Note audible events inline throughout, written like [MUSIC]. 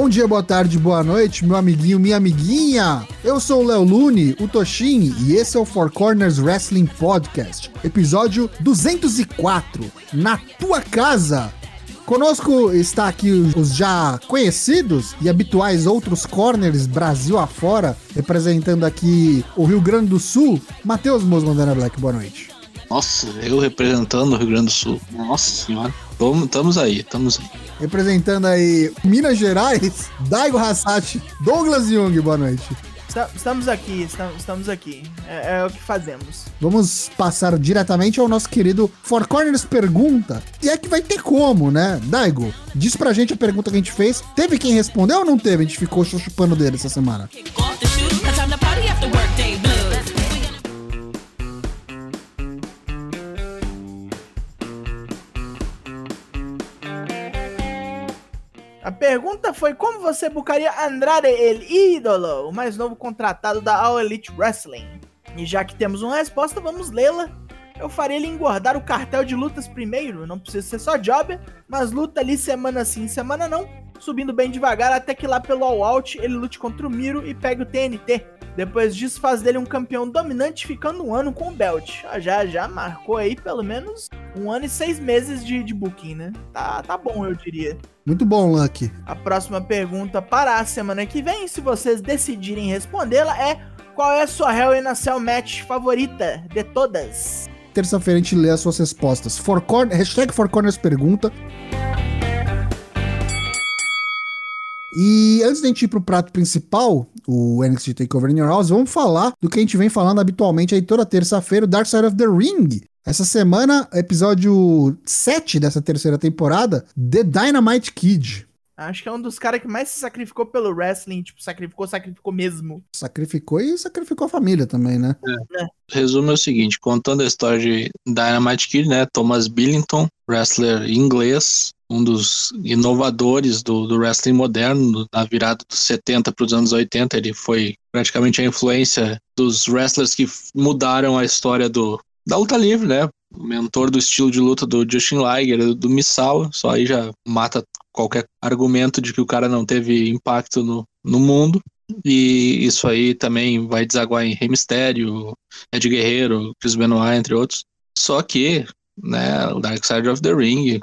Bom dia, boa tarde, boa noite, meu amiguinho, minha amiguinha. Eu sou o Léo Lune, o Toshin, e esse é o Four Corners Wrestling Podcast, episódio 204, na tua casa. Conosco está aqui os já conhecidos e habituais outros corners Brasil afora, representando aqui o Rio Grande do Sul, Matheus Mosmandana Black, boa noite. Nossa, eu representando o Rio Grande do Sul. Nossa senhora. Estamos aí, estamos aí. Representando aí Minas Gerais, Daigo Hassati, Douglas Jung, boa noite. Estamos aqui, estamos aqui. É, é, o que fazemos. Vamos passar diretamente ao nosso querido Four Corners Pergunta. E é que vai ter como, né? Daigo, diz pra gente a pergunta que a gente fez. Teve quem respondeu ou não teve? A gente ficou chupando dele essa semana. A pergunta foi como você bucaria Andrade El Ídolo, o mais novo contratado da All Elite Wrestling. E já que temos uma resposta, vamos lê-la. Eu faria ele engordar o cartel de lutas primeiro, não precisa ser só job, mas luta ali semana sim, semana não, subindo bem devagar até que lá pelo All Out ele lute contra o Miro e pegue o TNT. Depois disso, faz dele um campeão dominante, ficando um ano com o belt. Ah, já, já marcou aí pelo menos um ano e seis meses de, de booking, né? Tá, tá bom, eu diria. Muito bom, Lucky. A próxima pergunta para a semana que vem, se vocês decidirem respondê-la, é qual é a sua Hell in a Cell match favorita de todas? Terça-feira a gente lê as suas respostas. For Corner, hashtag For Corners pergunta. E antes de a gente ir pro prato principal, o NXT TakeOver in Your House, vamos falar do que a gente vem falando habitualmente aí toda terça-feira, o Dark Side of the Ring. Essa semana, episódio 7 dessa terceira temporada, The Dynamite Kid. Acho que é um dos caras que mais se sacrificou pelo wrestling, tipo, sacrificou, sacrificou mesmo. Sacrificou e sacrificou a família também, né? É. É. Resumo é o seguinte, contando a história de Dynamite Kid, né, Thomas Billington, wrestler inglês, um dos inovadores do, do wrestling moderno, na virada dos 70 para os anos 80, ele foi praticamente a influência dos wrestlers que mudaram a história do, da luta livre, né? O mentor do estilo de luta do Justin Liger, do Misawa, só aí já mata qualquer argumento de que o cara não teve impacto no, no mundo. E isso aí também vai desaguar em Rey Mysterio, Ed Guerreiro, Chris Benoit, entre outros. Só que, né, o Dark Side of the Ring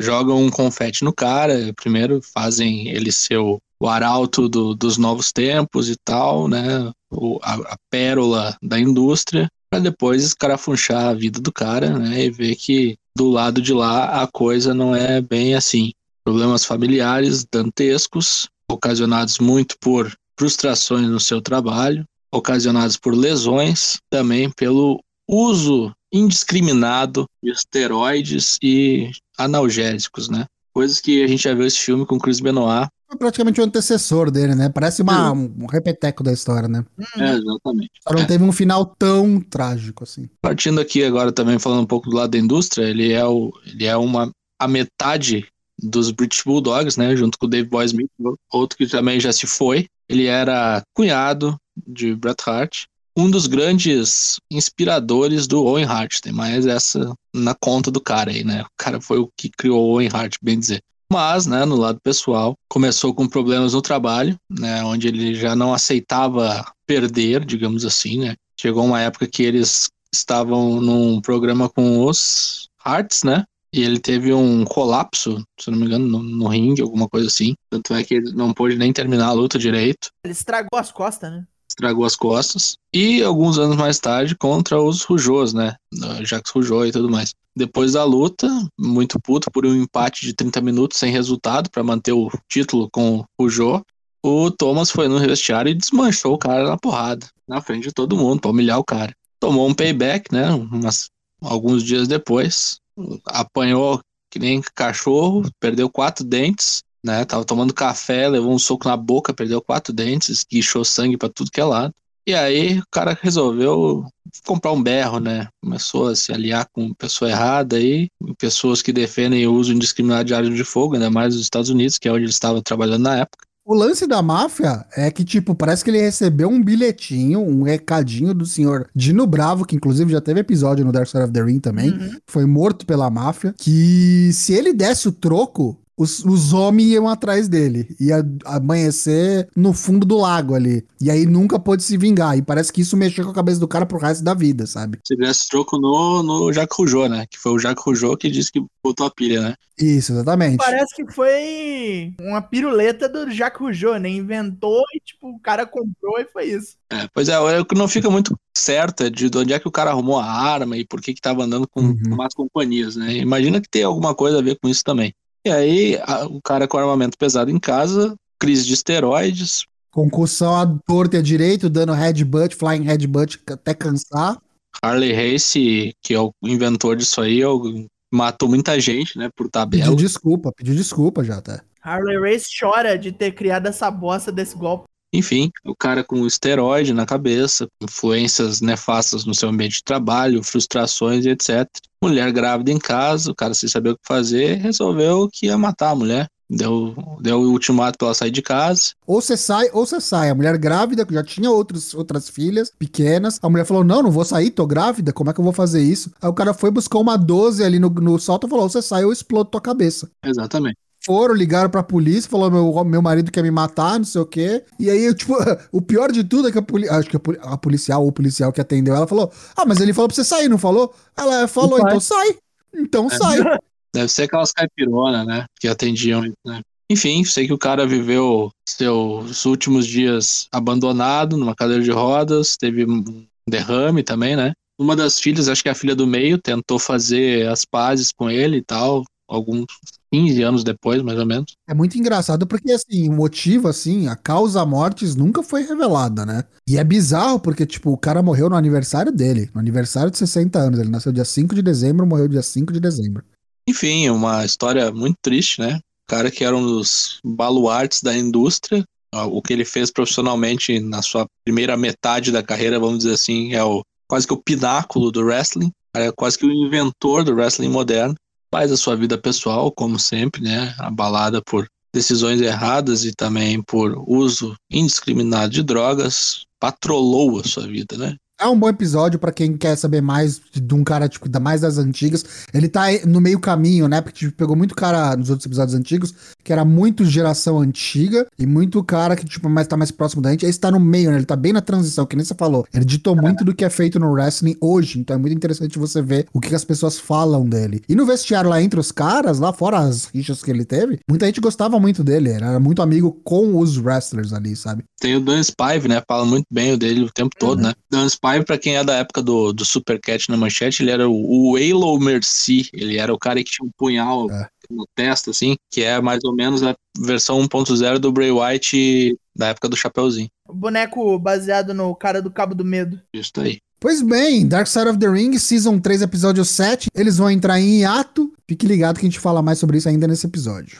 jogam um confete no cara, primeiro fazem ele ser o, o arauto do, dos novos tempos e tal, né? O, a, a pérola da indústria, para depois escarafunchar a vida do cara, né? E ver que do lado de lá a coisa não é bem assim. Problemas familiares dantescos, ocasionados muito por frustrações no seu trabalho, ocasionados por lesões, também pelo uso indiscriminado de esteroides e analgésicos, né? Coisas que a gente já viu esse filme com Chris Benoit. Praticamente o antecessor dele, né? Parece uma, um repeteco da história, né? É, exatamente. Só não é. teve um final tão trágico assim. Partindo aqui agora também falando um pouco do lado da indústria, ele é, o, ele é uma, a metade dos British Bulldogs, né? Junto com o Dave Boy Smith, outro que também já se foi. Ele era cunhado de Bret Hart um dos grandes inspiradores do Owen Hart. Tem mais essa na conta do cara aí, né? O cara foi o que criou o Owen Hart, bem dizer. Mas, né, no lado pessoal, começou com problemas no trabalho, né, onde ele já não aceitava perder, digamos assim, né? Chegou uma época que eles estavam num programa com os Hearts, né? E ele teve um colapso, se não me engano, no, no ringue, alguma coisa assim. Tanto é que ele não pôde nem terminar a luta direito. Ele estragou as costas, né? Estragou as costas. E alguns anos mais tarde contra os Rujos, né? Jacques Rougeau e tudo mais. Depois da luta, muito puto por um empate de 30 minutos sem resultado para manter o título com o Rougeau, o Thomas foi no vestiário e desmanchou o cara na porrada, na frente de todo mundo, para humilhar o cara. Tomou um payback, né? Umas, alguns dias depois, apanhou que nem cachorro, perdeu quatro dentes né? Tava tomando café, levou um soco na boca, perdeu quatro dentes, guichou sangue para tudo que é lado. E aí o cara resolveu comprar um berro, né? Começou a se aliar com pessoa errada aí, pessoas que defendem o uso indiscriminado de armas de fogo, ainda mais nos Estados Unidos, que é onde ele estava trabalhando na época. O lance da máfia é que, tipo, parece que ele recebeu um bilhetinho, um recadinho do senhor Dino Bravo, que inclusive já teve episódio no Dark Side of the Ring também, uhum. foi morto pela máfia, que se ele desse o troco, os, os homens iam atrás dele. Ia amanhecer no fundo do lago ali. E aí nunca pôde se vingar. E parece que isso mexeu com a cabeça do cara pro resto da vida, sabe? Se tivesse troco no, no Jacques Rougeau, né? Que foi o Jacques Rougeau que disse que botou a pilha, né? Isso, exatamente. Parece que foi uma piruleta do Jacques Rougeau, né? Inventou e, tipo, o cara comprou e foi isso. É, pois é, o que não fica muito certo é de onde é que o cara arrumou a arma e por que que tava andando com Uhum. umas companhias, né? Imagina que tem alguma coisa a ver com isso também. E aí, a- o cara com armamento pesado em casa, crise de esteroides, Concussão à torta e à direito, dando headbutt, flying headbutt até cansar. Harley Race, que é o inventor disso aí, é o- matou muita gente, né, por Pediu tabela. desculpa, pediu desculpa já tá? Harley Race chora de ter criado essa bosta desse golpe. Enfim, o cara com esteroide na cabeça, influências nefastas no seu ambiente de trabalho, frustrações e etc. Mulher grávida em casa, o cara sem saber o que fazer, resolveu que ia matar a mulher. Deu, deu o ultimato pra ela sair de casa. Ou você sai, ou você sai. A mulher grávida, que já tinha outros, outras filhas pequenas. A mulher falou: Não, não vou sair, tô grávida, como é que eu vou fazer isso? Aí o cara foi buscar uma 12 ali no, no salto e falou: Você sai, eu explodo tua cabeça. Exatamente. Foram, ligaram pra polícia, falou: meu, meu marido quer me matar, não sei o quê. E aí, eu, tipo, [LAUGHS] o pior de tudo é que a, poli acho que a, poli- a policial ou o policial que atendeu ela falou: Ah, mas ele falou pra você sair, não falou? Ela falou: Então sai. Então É. sai. [LAUGHS] Deve ser aquelas caipironas, né? Que atendiam, né? Enfim, sei que o cara viveu seus últimos dias abandonado numa cadeira de rodas, teve um derrame também, né? Uma das filhas, acho que é a filha do meio, tentou fazer as pazes com ele e tal, alguns 15 anos depois, mais ou menos. É muito engraçado porque, assim, o motivo, assim, a causa mortes nunca foi revelada, né? E é bizarro porque, tipo, o cara morreu no aniversário dele, no aniversário de 60 anos. Ele nasceu dia 5 de dezembro, morreu dia 5 de dezembro. Enfim, uma história muito triste, né? O cara que era um dos baluartes da indústria, o que ele fez profissionalmente na sua primeira metade da carreira, vamos dizer assim, é o quase que o pináculo do wrestling, é quase que o inventor do wrestling moderno. Faz a sua vida pessoal, como sempre, né? Abalada por decisões erradas e também por uso indiscriminado de drogas, patrolou a sua vida, né? É um bom episódio pra quem quer saber mais de um cara, tipo, da mais das antigas. Ele tá no meio caminho, né? Porque tipo, pegou muito cara nos outros episódios antigos, que era muito geração antiga, e muito cara que, tipo, mais, tá mais próximo da gente. Esse tá no meio, né? Ele tá bem na transição, que nem você falou. Ele ditou muito do que é feito no wrestling hoje, então é muito interessante você ver o que, que as pessoas falam dele. E no vestiário lá entre os caras, lá fora as rixas que ele teve, muita gente gostava muito dele. Ele era muito amigo com os wrestlers ali, sabe? Tem o Dan Spive, né? Fala muito bem dele o tempo todo, Uhum. né? Dan Spive, pra quem é da época do, do Supercat na manchete, ele era o, o Halo Mercy. Ele era o cara que tinha um punhal É. na testa, assim, que é mais ou menos a versão 1.0 do Bray White da época do Chapeuzinho. O boneco baseado no cara do Cabo do Medo. Isso aí. Pois bem, Dark Side of the Ring, Season 3, episódio 7. Eles vão entrar em hiato. Fique ligado que a gente fala mais sobre isso ainda nesse episódio.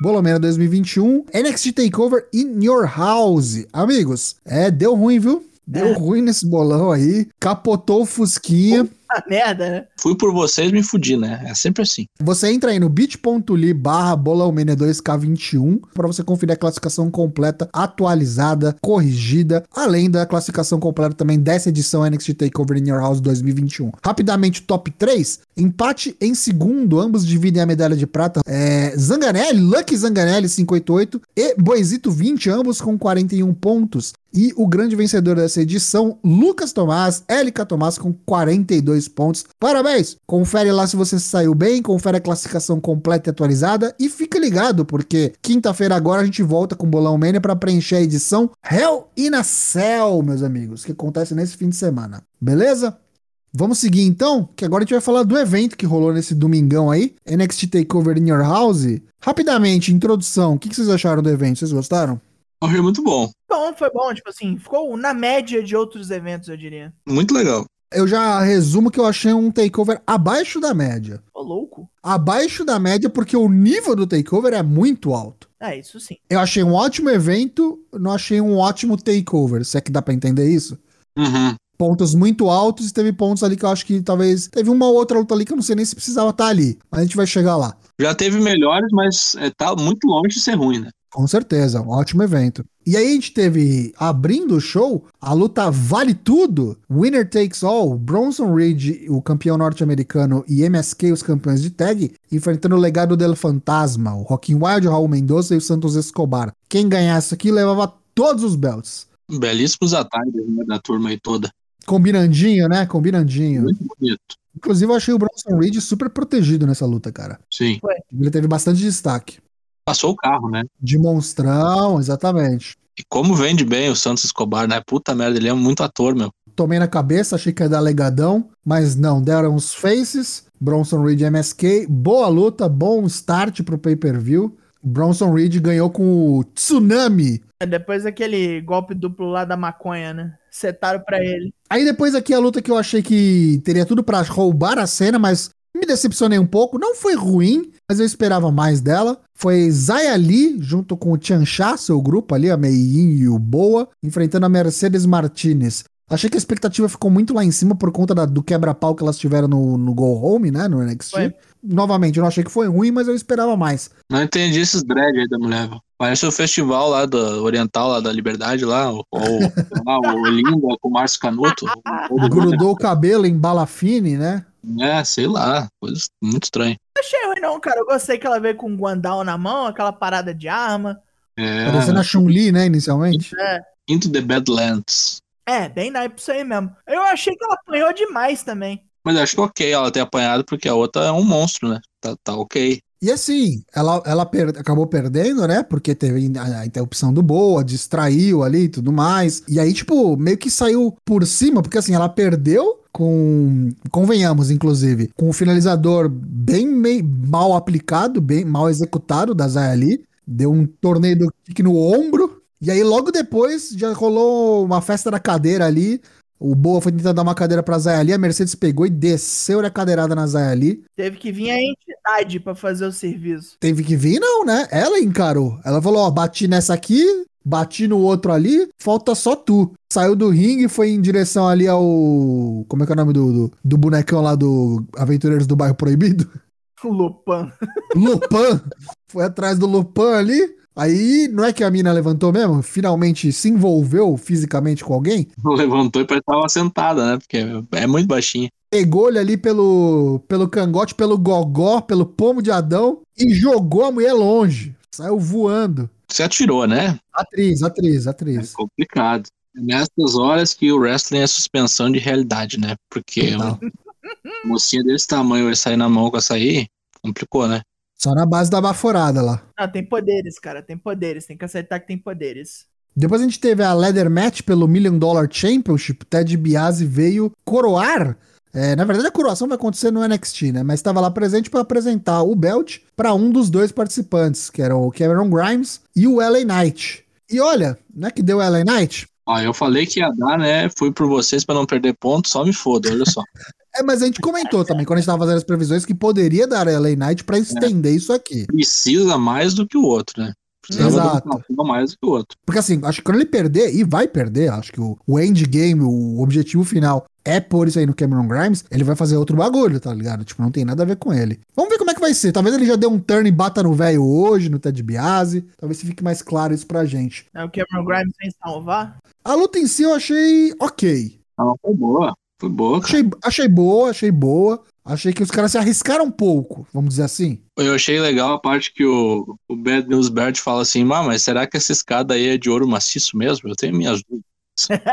Bolomena 2021, NXT Takeover in Your House. Amigos, é, deu ruim, viu? Deu É. ruim nesse bolão aí. Capotou o Fusquinha. [LAUGHS] Merda, né? Fui por vocês, me fudi, né? É sempre assim. Você entra aí no bit.ly barra bolãomania 2K21 para você conferir a classificação completa, atualizada, corrigida, além da classificação completa também dessa edição NXT TakeOver in Your House 2021. Rapidamente, top 3, empate em segundo, ambos dividem a medalha de prata. É, Zanganelli, Lucky Zanganelli 588 e Boizito 20, ambos com 41 pontos. E o grande vencedor dessa edição, Lucas Tomás, LK Tomás com 42 pontos. Parabéns! Confere lá se você saiu bem, confere a classificação completa e atualizada e fica ligado, porque quinta-feira agora a gente volta com o Bolão Mania para preencher a edição Hell in a Cell, meus amigos, que acontece nesse fim de semana. Beleza? Vamos seguir então, que agora a gente vai falar do evento que rolou nesse domingão aí, NXT Takeover in Your House. Rapidamente, introdução, o que vocês acharam do evento? Vocês gostaram? Foi muito bom. Bom, foi bom, tipo assim, ficou na média de outros eventos, eu diria. Muito legal. Eu já resumo que eu achei um takeover abaixo da média. Ô, louco. Abaixo da média porque o nível do takeover é muito alto. É, isso sim. Eu achei um ótimo evento, não achei um ótimo takeover. Se é que dá pra entender isso? Uhum. Pontos muito altos e teve pontos ali que eu acho que talvez. Teve uma ou outra luta ali que eu não sei nem se precisava estar ali. Mas a gente vai chegar lá. Já teve melhores, mas é, tá muito longe de ser ruim, né? Com certeza, um ótimo evento. E aí a gente teve, abrindo o show, a luta Vale Tudo, Winner Takes All, Bronson Reed, o campeão norte-americano, e MSK, os campeões de tag, enfrentando o legado del Fantasma, o Rockin' Wild, o Raul Mendoza e o Santos Escobar. Quem ganhasse aqui levava todos os belts. Belíssimos ataques né, da turma aí toda. Combinandinho, né? Combinandinho. Muito bonito. Inclusive, eu achei o Bronson Reed super protegido nessa luta, cara. Sim. Ele teve bastante destaque. Passou o carro, né? De monstrão, exatamente. E como vende bem o Santos Escobar, né? Puta merda, ele é muito ator, meu. Tomei na cabeça, achei que ia dar legadão, mas não, deram os faces. Bronson Reed e MSK, boa luta, bom start pro pay-per-view. Bronson Reed ganhou com o Tsunami. É depois daquele golpe duplo lá da maconha, né? Setaram pra ele. Aí depois aqui a luta que eu achei que teria tudo pra roubar a cena, mas me decepcionei um pouco. Não foi ruim, mas eu esperava mais dela. Foi Zaya Lee, junto com o Tiancha, seu grupo ali, a Meiyin e o Boa, enfrentando a Mercedes Martinez. Achei que a expectativa ficou muito lá em cima por conta da- do quebra-pau que elas tiveram no, no Go Home, né? No NXT. Foi. Novamente, eu não achei que foi ruim, mas eu esperava mais. Não entendi esses dread aí da mulher. Parece o festival lá do Oriental, lá da Liberdade, lá, ou, lá, o Olinda com o Márcio Canuto. ou- [LAUGHS] Grudou o cabelo em bala fine, né? É, sei lá, coisa muito estranha. Não achei ruim, não, cara. Eu gostei que ela veio com um guandal na mão, aquela parada de arma. É, Parecendo a Chun-Li, né, inicialmente. É, Into the Badlands. é bem naipe isso aí mesmo. Eu achei que ela apanhou demais também. Mas acho que ok ela ter apanhado, porque a outra é um monstro, né? Tá, tá ok. E assim, ela, ela per- acabou perdendo, né? Porque teve a, a interrupção do Boa, distraiu ali e tudo mais. E aí, tipo, meio que saiu por cima, porque assim, ela perdeu com. Convenhamos, inclusive, com o finalizador bem mei- mal aplicado, bem mal executado da Zaya Lee. Deu um torneio do kick no ombro. E aí, logo depois, já rolou uma festa da cadeira ali. O Boa foi tentar dar uma cadeira pra Zaya Lee, a Mercedes pegou e desceu a cadeirada na Zaya Lee. Teve que vir a entidade pra fazer o serviço. Teve que vir, não, né? Ela encarou. Ela falou: ó, bati nessa aqui, bati no outro ali, falta só tu. Saiu do ringue e foi em direção ali ao. Como é que é o nome do, do, do bonecão lá do Aventureiros do Bairro Proibido? [LAUGHS] O Lupan. Lupan. foi atrás do Lupan ali. Aí, não é que a mina levantou mesmo? Finalmente se envolveu fisicamente com alguém? [LAUGHS] Levantou e parece que tava sentada, né? Porque é muito baixinha. Pegou-lhe ali pelo, pelo cangote, pelo gogó, pelo pomo de Adão e jogou a mulher longe. Saiu voando. Você atirou, né? Atriz, atriz, É atriz. complicado. É nessas horas que o wrestling é suspensão de realidade, né? Porque uma mocinha desse tamanho vai sair na mão com essa aí, complicou, né? Só na base da baforada lá. Ah, tem poderes, cara. Tem poderes. Tem que aceitar que tem poderes. Depois a gente teve a Leather Match pelo Million Dollar Championship. Ted Biasi veio coroar. É, na verdade, a coroação vai acontecer no NXT, né? Mas estava lá presente para apresentar o belt para um dos dois participantes, que era o Cameron Grimes e o LA Knight. E olha, não é que deu o LA Knight? Ó, eu falei que ia dar, né? Fui por vocês pra não perder ponto, só me foda, olha só. [LAUGHS] É, mas a gente comentou também, quando a gente tava fazendo as previsões, que poderia dar LA Knight para estender isso aqui. Precisa mais do que o outro, né? Precisava Exato. um mais do que o outro. Porque assim, acho que quando ele perder, e vai perder, acho que o, o endgame, o objetivo final é pôr isso aí no Cameron Grimes, ele vai fazer outro bagulho, tá ligado? Tipo, não tem nada a ver com ele. Vamos ver como é que vai ser. Talvez ele já dê um turn e bata no velho hoje, no Ted Biasi. Talvez fique mais claro isso pra gente. É o Cameron Grimes sem salvar. A luta em si eu achei ok. Não, foi boa. Foi boa, cara. Achei, achei boa, achei boa. Achei que os caras se arriscaram um pouco, vamos dizer assim. Eu achei legal a parte que o, o Bad News Bert fala assim, "Ah, mas será que essa escada aí é de ouro maciço mesmo? Eu tenho minhas dúvidas.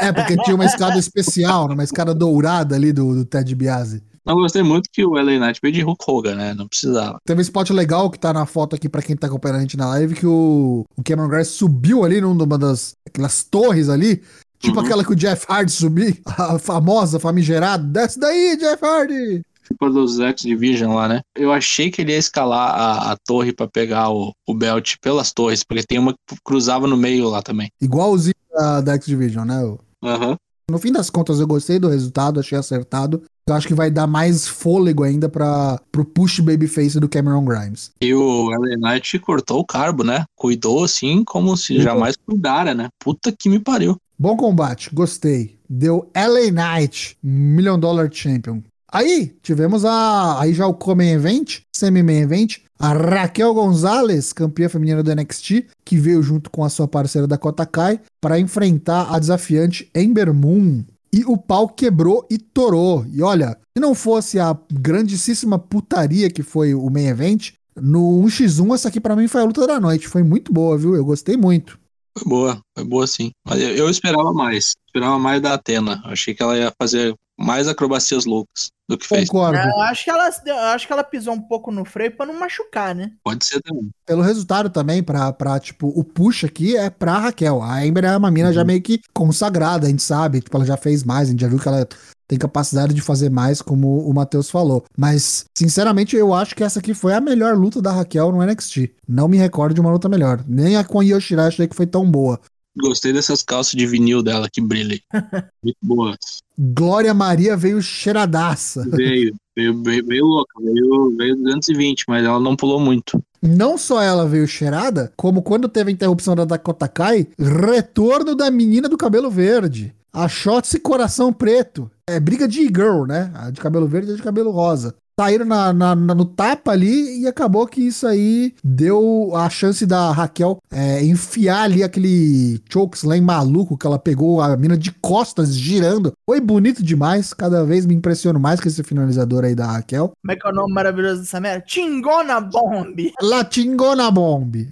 É, porque tinha uma escada especial, né? uma escada dourada ali do, do Ted Biasi. Não gostei muito que o LA Knight veio de Hulk Hogan, né? Não precisava. Teve um spot legal que tá na foto aqui pra quem tá acompanhando a gente na live, que o, o Cameron Grimes subiu ali numa das aquelas torres ali, tipo Uhum. aquela que o Jeff Hardy subiu, a famosa, famigerada, desce daí, Jeff Hardy! Tipo dos X Division lá, né? Eu achei que ele ia escalar a, a torre pra pegar o, o belt pelas torres, porque tem uma que cruzava no meio lá também. Igualzinho da, da X-Division, né? Aham. No fim das contas, eu gostei do resultado, achei acertado. Eu acho que vai dar mais fôlego ainda para pro push babyface do Cameron Grimes. E o LA Knight cortou o carbo, né? Cuidou assim como se Cuidou. jamais cuidara, né? Puta que me pariu. Bom combate, gostei. Deu LA Knight, Million Dollar Champion. Aí tivemos a aí já o Come Event, Semi-Main Event, A Raquel Gonzalez, campeã feminina do NXT, que veio junto com a sua parceira Dakota Kai para enfrentar a desafiante Ember Moon. E o pau quebrou e torou. E olha, se não fosse a grandíssima putaria que foi o main event, no 1x1 essa aqui para mim foi a luta da noite. Foi muito boa, viu? Eu gostei muito. Foi boa, foi boa sim. Mas eu, esperava mais. Esperava mais da Atena. Achei que ela ia fazer mais acrobacias loucas do que fez. Concordo. Eu acho que ela, acho que ela pisou um pouco no freio pra não machucar, né? Pode ser também. Pelo resultado também, pra, pra, tipo, o push aqui é pra Raquel. A Ember é uma mina já meio que consagrada, a gente sabe. Tipo, ela já fez mais, a gente já viu que ela tem capacidade de fazer mais, como o Matheus falou. Mas, sinceramente, eu acho que essa aqui foi a melhor luta da Raquel no NXT. Não me recordo de uma luta melhor. Nem a com a Yoshirai achei que foi tão boa. Gostei dessas calças de vinil dela que brilham. [LAUGHS] Muito boas. Glória Maria veio cheiradaça. Veio, veio, veio, veio louca, veio, veio 220, mas ela não pulou muito. Não só ela veio cheirada, como quando teve a interrupção da Dakota Kai, retorno da menina do cabelo verde. A Shotzi Coração Preto. É briga de girl, né? A de cabelo verde e a de cabelo rosa. Saíram na, na- na- no tapa ali e acabou que isso aí deu a chance da Raquel é, enfiar ali aquele chokeslam maluco que ela pegou a mina de costas girando. Foi bonito demais. Cada vez me impressiono mais com esse finalizador aí da Raquel. Como é que é o nome maravilhoso dessa merda? Chingona Bomb! Latingona Bomb.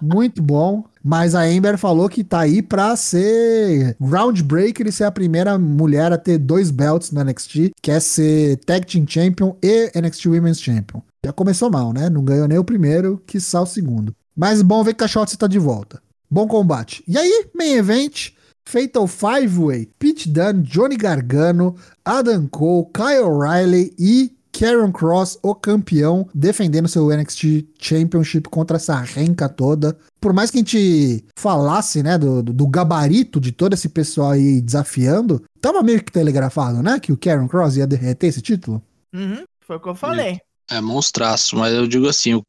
Muito bom. Mas a Ember falou que tá aí pra ser groundbreaker e ser a primeira mulher a ter dois belts no NXT, que é ser Tag Team Champion e NXT Women's Champion. Já começou mal, né? Não ganhou nem o primeiro, que o segundo. Mas bom ver que a Shotzi tá de volta. Bom combate. E aí, main event, Fatal Five Way, Pete Dunne, Johnny Gargano, Adam Cole, Kyle O'Reilly e Karen Cross, o campeão, defendendo seu NXT Championship contra essa renca toda. Por mais que a gente falasse, né, do, do gabarito de todo esse pessoal aí desafiando, tava meio que telegrafado, né, que o Karen Cross ia derreter esse título. Uhum, foi o que eu falei. É monstraço, mas eu digo assim,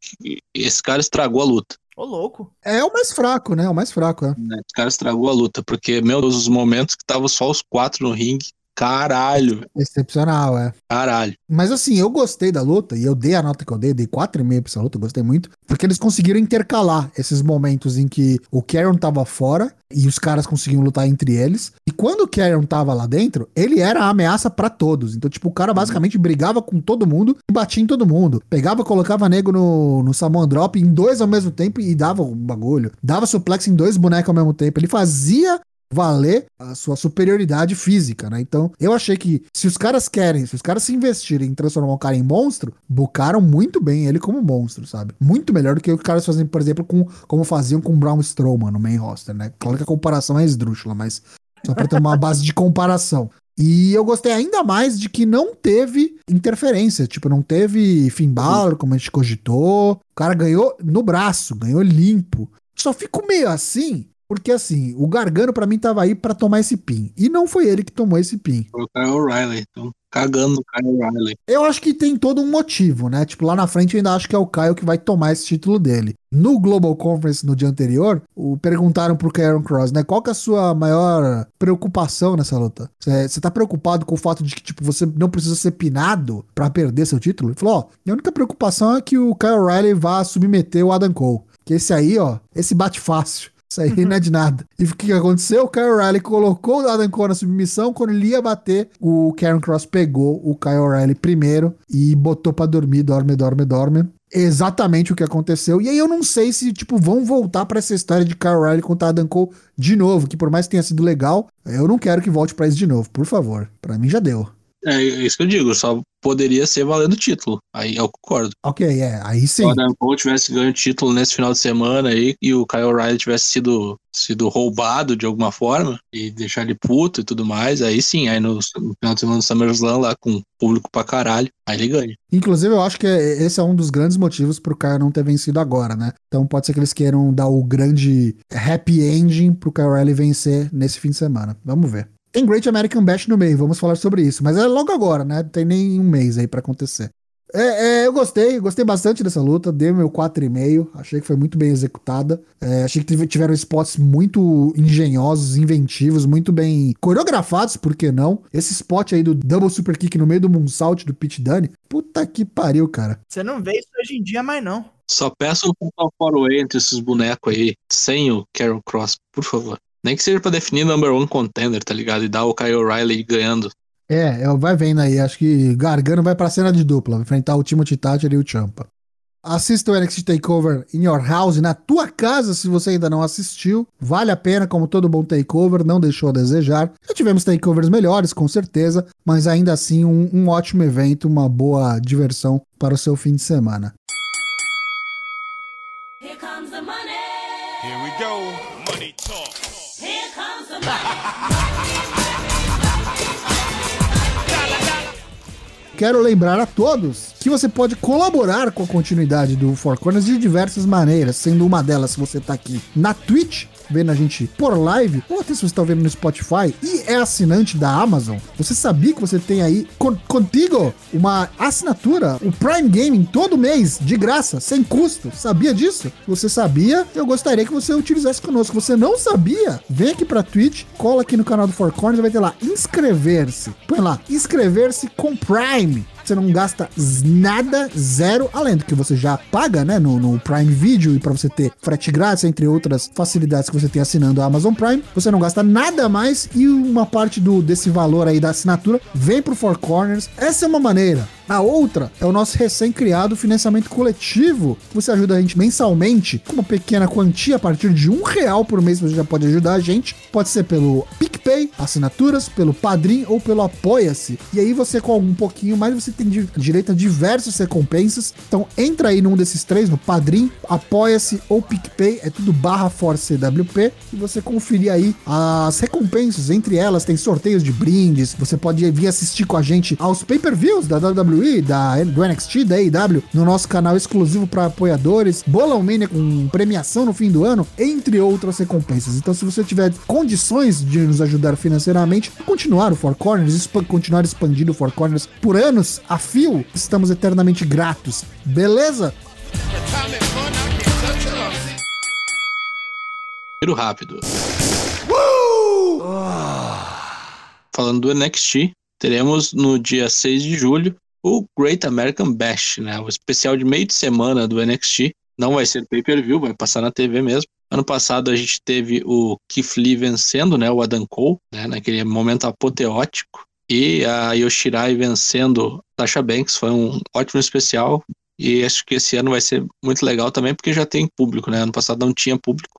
esse cara estragou a luta. Ô, louco. É o mais fraco, né, o mais fraco, é. né? Esse cara estragou a luta, porque, meu Deus, os momentos que tava só os quatro no ringue, caralho, Excepcional, é. caralho. Mas assim, eu gostei da luta e eu dei a nota que eu dei, dei 4,5 pra essa luta, eu gostei muito, porque eles conseguiram intercalar esses momentos em que o Karen tava fora e os caras conseguiam lutar entre eles. E quando o Karen tava lá dentro, ele era a ameaça pra todos. Então, tipo, o cara basicamente brigava com todo mundo e batia em todo mundo. Pegava, colocava nego no, no Samoan Drop em dois ao mesmo tempo e dava um bagulho. Dava suplex em dois bonecos ao mesmo tempo. Ele fazia valer a sua superioridade física, né? Então, eu achei que se os caras querem, se os caras se investirem em transformar o cara em monstro, bucaram muito bem ele como monstro, sabe? Muito melhor do que os caras fazem, por exemplo, com como faziam com o Braun Strowman no main roster, né? Claro que a comparação é esdrúxula, mas só pra ter uma [LAUGHS] base de comparação. E eu gostei ainda mais de que não teve interferência, tipo, não teve Finn Balor, como a gente cogitou. O cara ganhou no braço, ganhou limpo. Só fico meio assim, porque assim, o Gargano pra mim tava aí pra tomar esse pin. E não foi ele que tomou esse pin. Foi o Kyle O'Reilly, então cagando no Kyle O'Reilly. Eu acho que tem todo um motivo, né? Tipo, lá na frente eu ainda acho que é o Caio que vai tomar esse título dele. No Global Conference no dia anterior, o, perguntaram pro Karen Cross, né? Qual que é a sua maior preocupação nessa luta? Você tá preocupado com o fato de que, tipo, você não precisa ser pinado pra perder seu título? Ele falou, ó, minha única preocupação é que o Kyle O'Reilly vá submeter o Adam Cole. Que esse aí, ó, esse bate fácil. Isso aí não é de nada. E o que aconteceu? O Kyle O'Reilly colocou o Adam Cole na submissão. Quando ele ia bater, o Karen Cross pegou o Kyle O'Reilly primeiro e botou pra dormir, dorme, dorme, dorme. Exatamente o que aconteceu. E aí eu não sei se, tipo, vão voltar pra essa história de Kyle O'Reilly contra Adam Cole de novo, que por mais que tenha sido legal, eu não quero que volte pra isso de novo, por favor. Pra mim já deu. É isso que eu digo, só poderia ser valendo o título. Aí eu concordo. Ok, é, aí Se sim. o Adam Cole tivesse ganho o título nesse final de semana aí e o Kyle O'Reilly tivesse sido, sido roubado de alguma forma e deixar ele puto e tudo mais, aí sim, aí no, no final de semana do SummerSlam lá com público pra caralho, aí ele ganha. Inclusive, eu acho que é- esse é um dos grandes motivos pro Kyle não ter vencido agora, né? Então pode ser que eles queiram dar o grande happy ending pro Kyle O'Reilly vencer nesse fim de semana. Vamos ver. Tem Great American Bash no meio, vamos falar sobre isso. Mas é logo agora, né? Não tem nem um mês aí pra acontecer. É, é, eu gostei, gostei bastante dessa luta, dei meu 4,5, achei que foi muito bem executada, é, achei que tiveram spots muito engenhosos, inventivos, muito bem coreografados, por que não? Esse spot aí do double super kick no meio do moonsault do Pit Dunne, puta que pariu, cara. Você não vê isso hoje em dia mais não. Só peço um Fatal entre esses bonecos aí, sem o Carol Cross, por favor. Nem que seja pra definir number one contender, tá ligado? E dar o Kyle O'Reilly ganhando. É, é, vai vendo aí. Acho que Gargano vai pra cena de dupla, vai enfrentar o Timothy Thatcher e o Champa. Assista o NXT Takeover in your house, na tua casa, se você ainda não assistiu. Vale a pena, como todo bom takeover, não deixou a desejar. Já tivemos takeovers melhores, com certeza, mas ainda assim um, um ótimo evento, uma boa diversão para o seu fim de semana. Here comes the money. Here we go. Quero lembrar a todos que você pode colaborar com a continuidade do Four Corners de diversas maneiras, sendo uma delas se você está aqui na Twitch, vendo a gente por live, ou até se você está vendo no Spotify e é assinante da Amazon, você sabia que você tem aí con contigo uma assinatura, o Prime Gaming, todo mês, de graça, sem custo. Sabia disso? Você sabia? Eu gostaria que você utilizasse conosco. Você não sabia? Vem aqui pra Twitch, cola aqui no canal do Four Corners, vai ter lá inscrever-se. Põe lá, inscrever-se com Prime você não gasta nada, zero, além do que você já paga, né, no, no Prime Video e para você ter frete grátis, entre outras facilidades que você tem assinando a Amazon Prime, você não gasta nada mais e uma parte do desse valor aí da assinatura vem pro Four Corners. Essa é uma maneira. A outra é o nosso recém-criado financiamento coletivo. Você ajuda a gente mensalmente com uma pequena quantia a partir de um real por mês. Você já pode ajudar a gente. Pode ser pelo PicPay, assinaturas, pelo Padrim ou pelo Apoia-se. E aí você com um pouquinho mais você tem direito a diversas recompensas. Então entra aí num desses três, no Padrim, Apoia-se ou PicPay. É tudo barra Force CWP. E você conferir aí as recompensas. Entre elas tem sorteios de brindes. Você pode vir assistir com a gente aos pay-per-views da WWE WWE, da, do NXT, da AEW, no nosso canal exclusivo para apoiadores, Bolão Mania com premiação no fim do ano, entre outras recompensas. Então, se você tiver condições de nos ajudar financeiramente, continuar o Four Corners, exp continuar expandindo o Four Corners por anos a fio, estamos eternamente gratos. Beleza? Tiro rápido. Falando do NXT, teremos no dia 6 de julho o Great American Bash, né? O especial de meio de semana do NXT. Não vai ser pay-per-view, vai passar na TV mesmo. Ano passado a gente teve o Keith Lee vencendo, né? O Adam Cole, né? Naquele momento apoteótico. E a Yoshirai vencendo Tasha Banks. Foi um ótimo especial. E acho que esse ano vai ser muito legal também, porque já tem público, né? Ano passado não tinha público.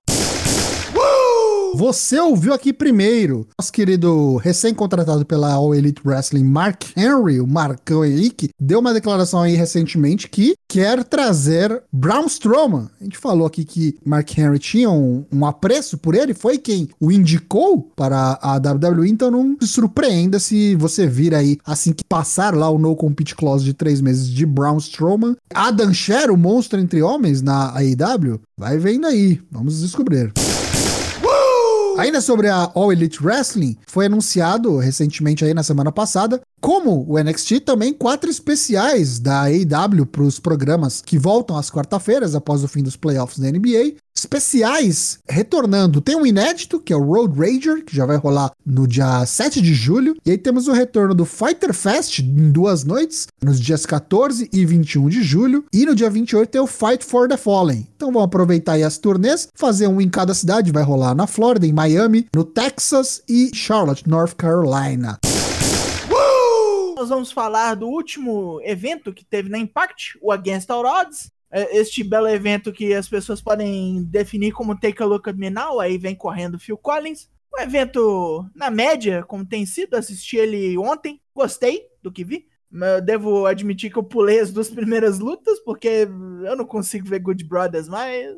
Você ouviu aqui primeiro. Nosso querido recém-contratado pela All Elite Wrestling, Mark Henry, o Marcão Henrique, deu uma declaração aí recentemente que quer trazer Braun Strowman. A gente falou aqui que Mark Henry tinha um, um apreço por ele, foi quem o indicou para a WWE, então não se surpreenda se você vir aí, assim que passar lá o No Compete Clause de três meses de Braun Strowman. Adam Sher, o monstro entre homens na AEW, vai vendo aí, vamos descobrir. Ainda sobre a All Elite Wrestling, foi anunciado recentemente aí na semana passada, como o NXT também quatro especiais da AEW para os programas que voltam às quarta-feiras após o fim dos playoffs da NBA. Especiais retornando. Tem um inédito, que é o Road Rager, que já vai rolar no dia 7 de julho. E aí temos o retorno do Fighter Fest em duas noites, nos dias 14 e 21 de julho. E no dia 28 tem o Fight for the Fallen. Então vamos aproveitar aí as turnês, fazer um em cada cidade. Vai rolar na Flórida, em Miami, no Texas e Charlotte, North Carolina nós vamos falar do último evento que teve na Impact, o Against All Odds. É, este belo evento que as pessoas podem definir como Take a Look at Me Now, aí vem correndo Phil Collins. Um evento na média, como tem sido, assisti ele ontem, gostei do que vi. Eu devo admitir que eu pulei as duas [LAUGHS] primeiras lutas, porque eu não consigo ver Good Brothers mais,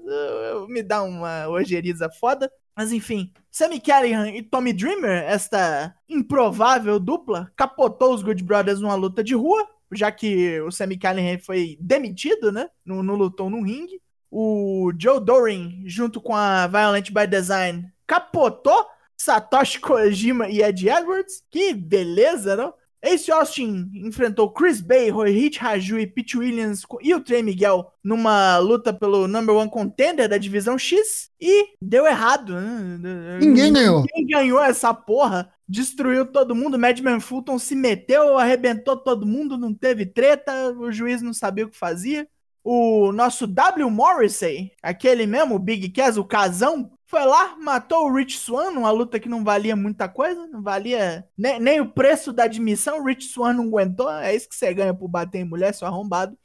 me dá uma ojeriza foda. Mas enfim, Sammy Callahan e Tommy Dreamer, esta improvável dupla, capotou os Good Brothers numa luta de rua, já que o Sammy Callahan foi demitido, né? Não, não lutou no ringue. O Joe Doring, junto com a Violent by Design, capotou Satoshi Kojima e Ed Edwards. Que beleza, não? Ace Austin enfrentou Chris Bay, Rohit Raju e Pete Williams e o Trey Miguel numa luta pelo number one contender da divisão X e deu errado. Né? Ninguém ganhou. Ninguém ganhou essa porra. Destruiu todo mundo. Madman Fulton se meteu, arrebentou todo mundo, não teve treta, o juiz não sabia o que fazia. O nosso W. Morrissey, aquele mesmo, o Big Cass, o casão, foi lá, matou o Rich Swan numa luta que não valia muita coisa, não valia nem, nem o preço da admissão. O Rich Swan não aguentou, é isso que você ganha por bater em mulher, seu arrombado.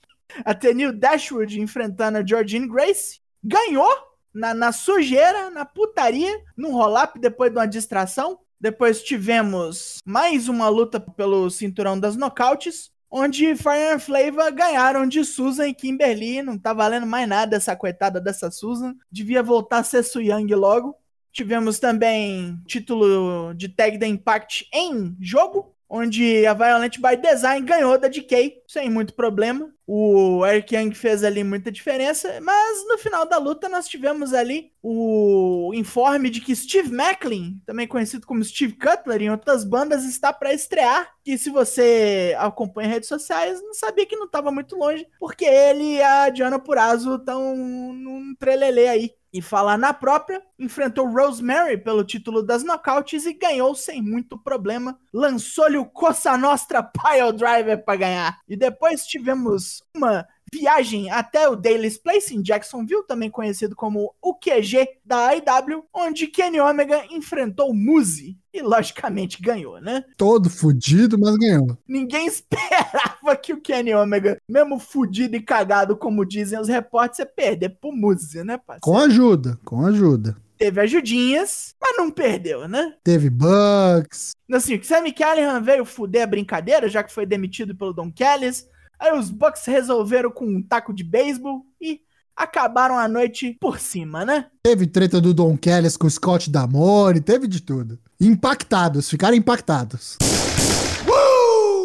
A Tenil Dashwood enfrentando a Georgine Grace, ganhou na, na sujeira, na putaria, num roll-up depois de uma distração. Depois tivemos mais uma luta pelo cinturão das nocautes onde Fire and Flavor ganharam de Susan e Kimberly. Não tá valendo mais nada essa coitada dessa Susan. Devia voltar a ser Suyang logo. Tivemos também título de Tag da Impact em jogo, onde a Violent by Design ganhou da DK, sem muito problema. O Eric Young fez ali muita diferença, mas no final da luta nós tivemos ali o informe de que Steve Macklin, também conhecido como Steve Cutler em outras bandas, está para estrear. Que se você acompanha redes sociais, não sabia que não estava muito longe, porque ele e a Diana Purazo estão num trelelê aí e falar na própria, enfrentou Rosemary pelo título das nocautes e ganhou sem muito problema. Lançou-lhe o Coça Nostra Pile Driver para ganhar. E depois tivemos uma viagem até o Daily's Place em Jacksonville, também conhecido como o QG da IW, onde Kenny Omega enfrentou Muzi e logicamente ganhou, né? Todo fudido, mas ganhou. Ninguém [LAUGHS] esperava que o Kenny Omega, mesmo fudido e cagado como dizem os repórteres, ia perder pro Muzi, né, parceiro? Com ajuda, com ajuda. Teve ajudinhas, mas não perdeu, né? Teve bugs. Assim, o Sammy Callahan veio fuder a brincadeira, já que foi demitido pelo Don Callis. Aí os Bucks resolveram com um taco de beisebol e acabaram a noite por cima, né? Teve treta do Don Kelly com o Scott Damore, teve de tudo. Impactados, ficaram impactados.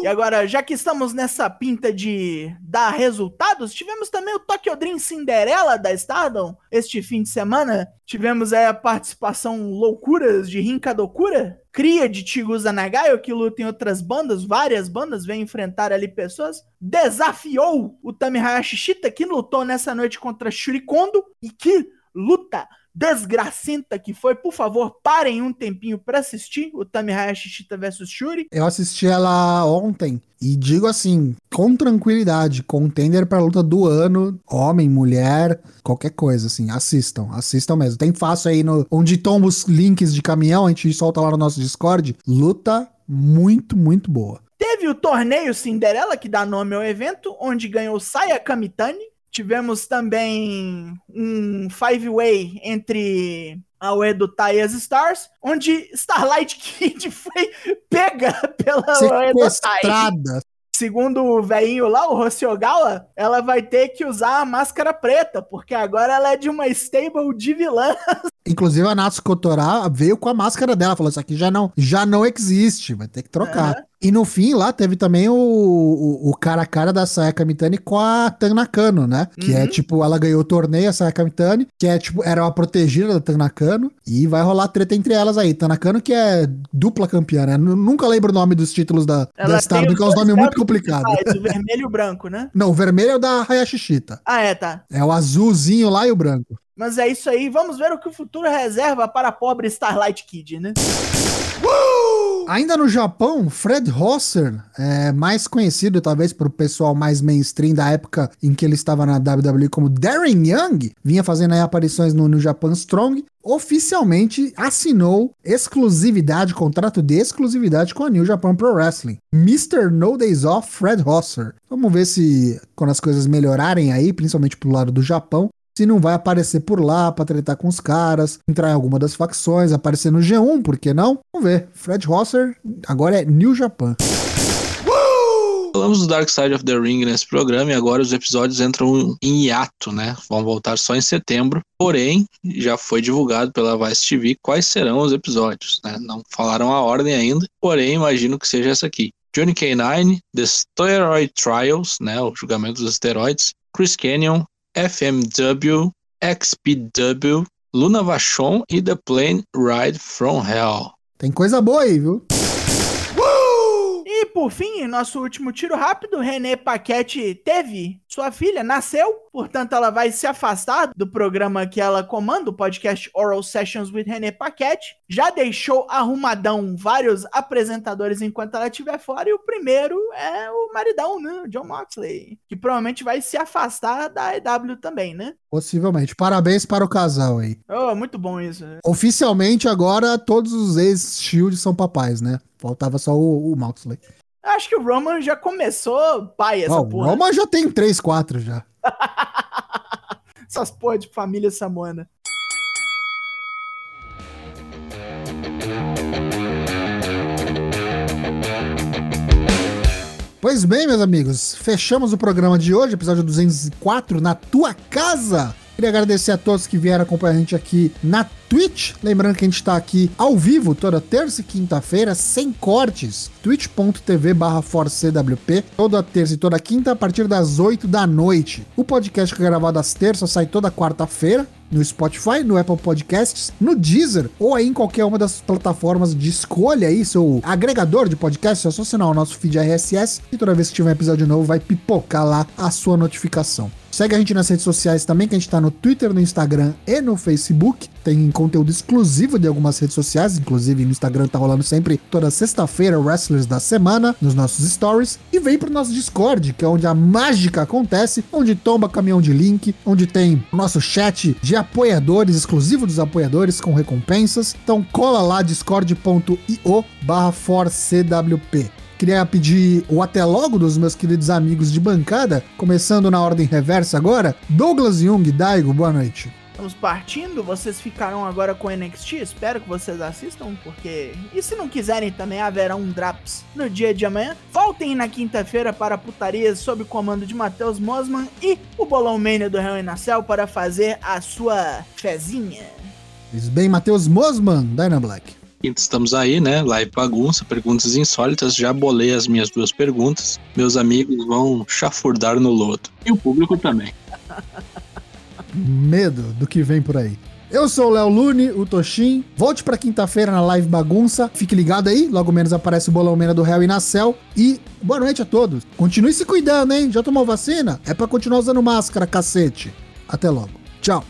E agora, já que estamos nessa pinta de dar resultados, tivemos também o Tokyo Dream Cinderela da Stardom este fim de semana. Tivemos aí a participação loucuras de Hinkadokura, cria de Chigusa Nagayo, que luta em outras bandas, várias bandas, vem enfrentar ali pessoas. Desafiou o Tami Hayashi Shita, que lutou nessa noite contra Shurikondo, e que luta desgracenta que foi. Por favor, parem um tempinho para assistir o Tami Hayashi Shita vs Shuri. Eu assisti ela ontem e digo assim, com tranquilidade, contender pra luta do ano, homem, mulher, qualquer coisa, assim, assistam, assistam mesmo. Tem fácil aí no onde tomam os links de caminhão, a gente solta lá no nosso Discord. Luta muito, muito boa. Teve o torneio Cinderela, que dá nome ao evento, onde ganhou Saya Kamitani, Tivemos também um five-way entre a Uedo Tai e as Stars, onde Starlight [LAUGHS] Kid foi pega pela Uedo Tai. Segundo o velhinho lá, o Rossiogawa, ela vai ter que usar a máscara preta, porque agora ela é de uma stable de vilãs. Inclusive a Natsuko Tora veio com a máscara dela, falou: Isso aqui já não, já não existe, vai ter que trocar. Uhum. E no fim lá teve também o, o, o, cara a cara da Sayaka Mitani com a Tanakano, né? Que é, uhum. é tipo, ela ganhou o torneio, a Sayaka Mitani, que é tipo, era uma protegida da Tanakano, e vai rolar treta entre elas aí. Tanakano que é dupla campeã, né? Nunca lembro o nome dos títulos da, da Star, porque é um nome muito complicado. o vermelho e o branco, né? Não, o vermelho é o da Hayashishita. Ah, é, tá. É o azulzinho lá e o branco. Mas é isso aí, vamos ver o que o futuro reserva para a pobre Starlight Kid, né? Ainda no Japão, Fred Rosser, é, mais conhecido talvez para o pessoal mais mainstream da época em que ele estava na WWE como Darren Young, vinha fazendo aparições no, no Japan Strong, oficialmente assinou exclusividade, contrato de exclusividade com a New Japan Pro Wrestling. Mr. No Days Off, Fred Rosser. Vamos ver se quando as coisas melhorarem aí, principalmente pro lado do Japão, se não vai aparecer por lá pra tretar com os caras, entrar em alguma das facções, aparecer no G1, por que não? Vamos ver. Fred Rosser agora é New Japan. Falamos do Dark Side of the Ring nesse programa e agora os episódios entram em hiato, né? Vão voltar só em setembro. Porém, já foi divulgado pela Vice TV quais serão os episódios, né? Não falaram a ordem ainda, porém imagino que seja essa aqui. Johnny K9, The Steroid Trials, né? O julgamento dos esteroides. Chris Canyon, FMW, XPW, Luna Vachon e The Plane Ride from Hell. Tem coisa boa aí, viu? E por fim, nosso último tiro rápido, René Paquete teve sua filha, nasceu, portanto ela vai se afastar do programa que ela comanda, o podcast Oral Sessions with René Paquete. Já deixou arrumadão vários apresentadores enquanto ela estiver fora, e o primeiro é o maridão, né? John Moxley, que provavelmente vai se afastar da EW também, né? Possivelmente. Parabéns para o casal aí. Oh, muito bom isso. Né? Oficialmente agora todos os ex-Shield são papais, né? Faltava só o, o Moxley. Acho que o Roman já começou pai essa oh, porra. O Roman já tem 3, 4 já. [LAUGHS] Essas porra de família samoana. Pois bem, meus amigos, fechamos o programa de hoje, episódio 204, na tua casa. Queria agradecer a todos que vieram acompanhar a gente aqui na Twitch. Lembrando que a gente está aqui ao vivo toda terça e quinta-feira, sem cortes. twitch.tv barra ForceCWP. Toda terça e toda quinta, a partir das 8 da noite. O podcast que é gravado às terças sai toda quarta-feira no Spotify, no Apple Podcasts, no Deezer ou aí em qualquer uma das plataformas de escolha aí, seu agregador de podcast, é só assinar o nosso feed RSS e toda vez que tiver um episódio novo vai pipocar lá a sua notificação. Segue a gente nas redes sociais também, que a gente tá no Twitter, no Instagram e no Facebook. Tem conteúdo exclusivo de algumas redes sociais, inclusive no Instagram tá rolando sempre toda sexta-feira Wrestlers da semana nos nossos stories. E vem pro nosso Discord, que é onde a mágica acontece, onde tomba caminhão de link, onde tem o nosso chat de apoiadores, exclusivo dos apoiadores, com recompensas. Então cola lá discord.io barra. Queria pedir o até logo dos meus queridos amigos de bancada, começando na ordem reversa agora. Douglas Jung, Daigo, boa noite. Estamos partindo, vocês ficarão agora com NXT, espero que vocês assistam, porque... E se não quiserem também, haverá um Draps no dia de amanhã. Voltem na quinta-feira para putarias sob o comando de Matheus Mosman e o Bolão Mania do Real Nacel para fazer a sua fezinha. Pois bem, Matheus Mosman, Dyna Black. Estamos aí, né? Live bagunça, perguntas insólitas. Já bolei as minhas duas perguntas. Meus amigos vão chafurdar no lodo. E o público também. Medo do que vem por aí. Eu sou o Léo Lune, o Toshin. Volte para quinta-feira na live bagunça. Fique ligado aí, logo menos aparece o bolão mena do Réu e na Cell. E boa noite a todos. Continue se cuidando, hein? Já tomou vacina? É para continuar usando máscara, cacete. Até logo. Tchau.